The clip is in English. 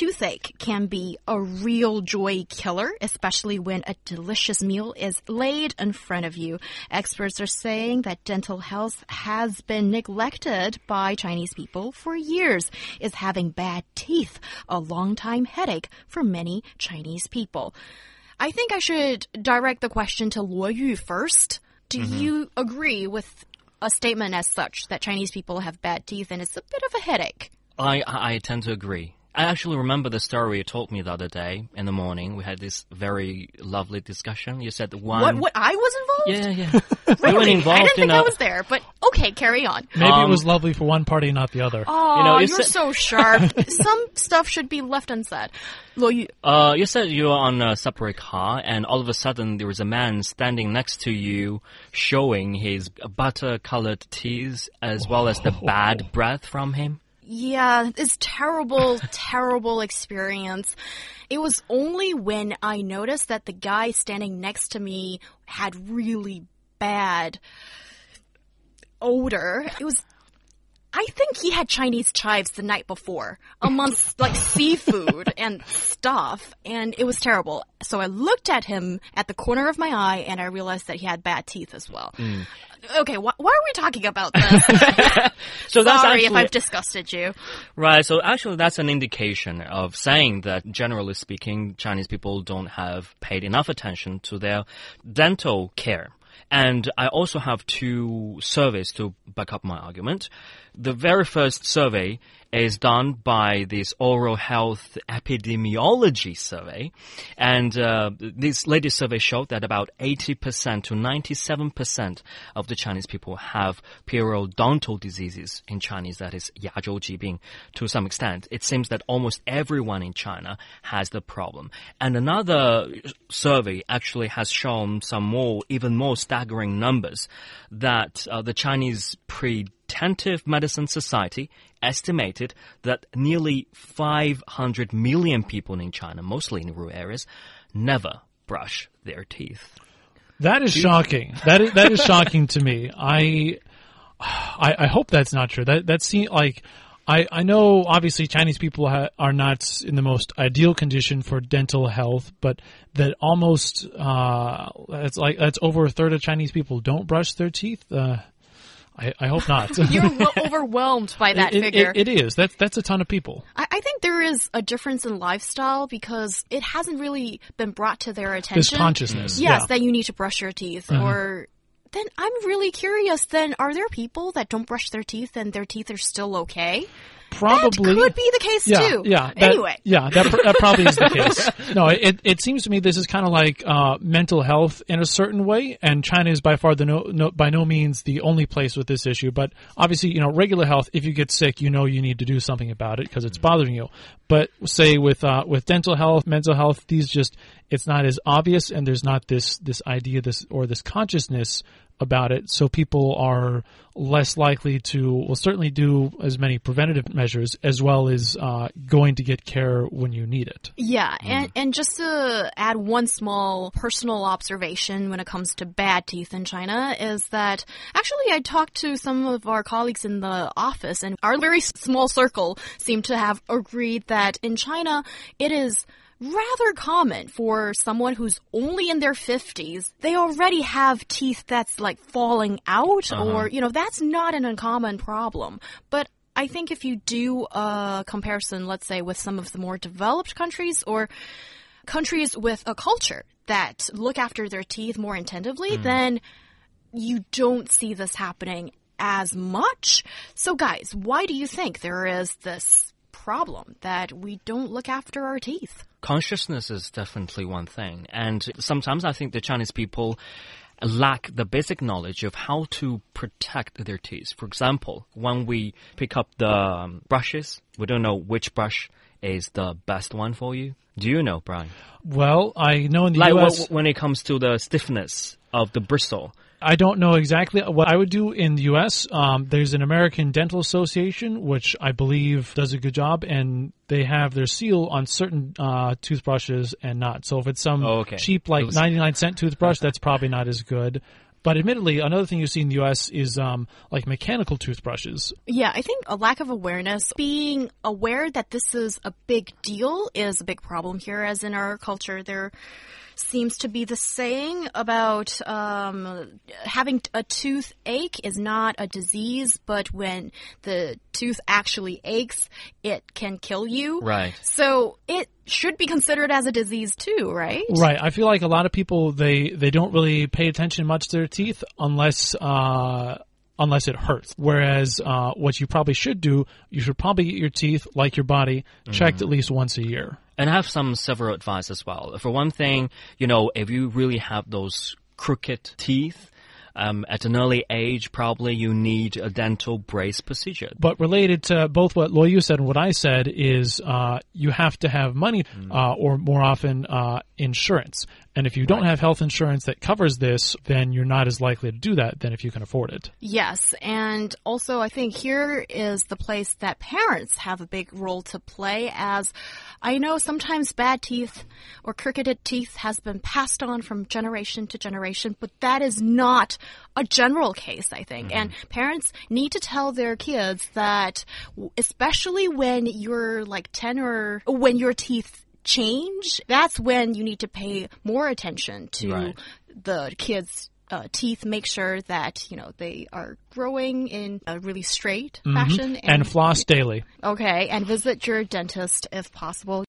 Toothache can be a real joy killer, especially when a delicious meal is laid in front of you. Experts are saying that dental health has been neglected by Chinese people for years. Is having bad teeth a long-time headache for many Chinese people? I think I should direct the question to Luo Yu first. Do Mm-hmm. you agree with a statement as such that Chinese people have bad teeth and it's a bit of a headache? I, I I tend to agree. I actually remember the story you told me the other day in the morning. We had this very lovely discussion. You said one. What? What? I was involved? Yeah, yeah. we were Really? involved I didn't think a. I was there, but okay, carry on. Maybe it Um, was lovely for one party, not the other. Oh, You know, you you are said- so sharp. Some stuff should be left unsaid. Well, Yu, Uh, you said you were on a separate car, and all of a sudden there was a man standing next to you, showing his butter-colored teeth as well as the bad breath from him. Yeah, this terrible, terrible experience. It was only when I noticed that the guy standing next to me had really bad odor. It was I think he had Chinese chives the night before, amongst like seafood and stuff, and it was terrible. So I looked at him at the corner of my eye, and I realized that he had bad teeth as well. Mm. Okay, wh why are we talking about this? So that's Sorry if I've disgusted you. Right, so actually that's an indication of saying that generally speaking, Chinese people don't have paid enough attention to their dental care. And I also have two surveys to back up my argument. The very first survey is done by this oral health epidemiology survey. And uh, this latest survey showed that about 80% to 97% of the Chinese people have periodontal diseases in Chinese, that is 牙周疾病 to some extent. It seems that almost everyone in China has the problem. And another survey actually has shown some more, even more staggering numbers that uh, the Chinese Preventive Medicine Society estimated that nearly 500 million people in China, mostly in rural areas, never brush their teeth. That is shocking. That is that is shocking to me. I, I, I hope that's not true. That that seems like. I, I know obviously Chinese people ha- are not in the most ideal condition for dental health, but that almost uh, it's like that's over a third of Chinese people don't brush their teeth. Uh, I, I hope not. You're overwhelmed by that It- it- figure. it is. That's that's a ton of people. I, I think there is a difference in lifestyle because it hasn't really been brought to their attention. This consciousness. Yes, yeah. That you need to brush your teeth. Mm-hmm. Or then I'm really curious. Then are there people that don't brush their teeth and their teeth are still okay? Probably that could be the case yeah, too. Yeah. that- Anyway. Yeah, that, pr- that probably is the case. No, it, it seems to me this is kind of like uh, mental health in a certain way, and China is by far the no, no by no means the only place with this issue. But obviously, you know, regular health. If you get sick, you know you need to do something about it because it's bothering you. But say with uh, with dental health, mental health, these just it's not as obvious, and there's not this this idea this or this consciousness about it, so people are less likely to, well, certainly do as many preventative measures as well as uh, going to get care when you need it. Yeah, Mm. and and just to add one small personal observation when it comes to bad teeth in China is that actually I talked to some of our colleagues in the office and our very small circle seemed to have agreed that in China it is rather common for someone who's only in their 50s they already have teeth that's like falling out uh-huh. or you know that's not an uncommon problem but I think if you do a comparison, let's say, with some of the more developed countries or countries with a culture that look after their teeth more attentively, mm-hmm. then you don't see this happening as much. So, guys, why do you think there is this problem that we don't look after our teeth? Consciousness is definitely one thing. And sometimes I think the Chinese people lack the basic knowledge of how to protect their teeth. For example, when we pick up the um, brushes, we don't know which brush is the best one for you. Do you know, Brian? Well, I know in the Like U.S. wh- when it comes to the stiffness of the bristle. I don't know exactly what I would do in the U.S. Um, there's an American Dental Association, which I believe does a good job, and they have their seal on certain uh, toothbrushes and not. So if it's some Oh, okay. cheap, like was- 99 cent toothbrush, that's probably not as good. But admittedly, another thing you see in the U.S. is um, like mechanical toothbrushes. Yeah, I think a lack of awareness, being aware that this is a big deal is a big problem here, as in our culture, there seems to be the saying about um, having a toothache is not a disease, but when the tooth actually aches, it can kill you. Right. So it should be considered as a disease too, right? Right. I feel like a lot of people they they don't really pay attention much to their teeth unless uh unless it hurts. Whereas uh what you probably should do, you should probably get your teeth like your body checked at least once a year. And I have some several advice as well. For one thing, you know, if you really have those crooked teeth, um, at an early age, probably you need a dental brace procedure. But related to both what Luo Yu said and what I said is uh, you have to have money uh, or more often uh, insurance. And if you don't have health insurance that covers this, then you're not as likely to do that than if you can afford it. Yes, and also I think here is the place that parents have a big role to play as I know sometimes bad teeth or cricketed teeth has been passed on from generation to generation, but that is not a general case, I think. And mm-hmm. parents need to tell their kids that especially when you're like 10 or when your teeth change, that's when you need to pay more attention to Right. the kids' uh, teeth. Make sure that you know they are growing in a really straight fashion. And floss daily. okay, and visit your dentist if possible.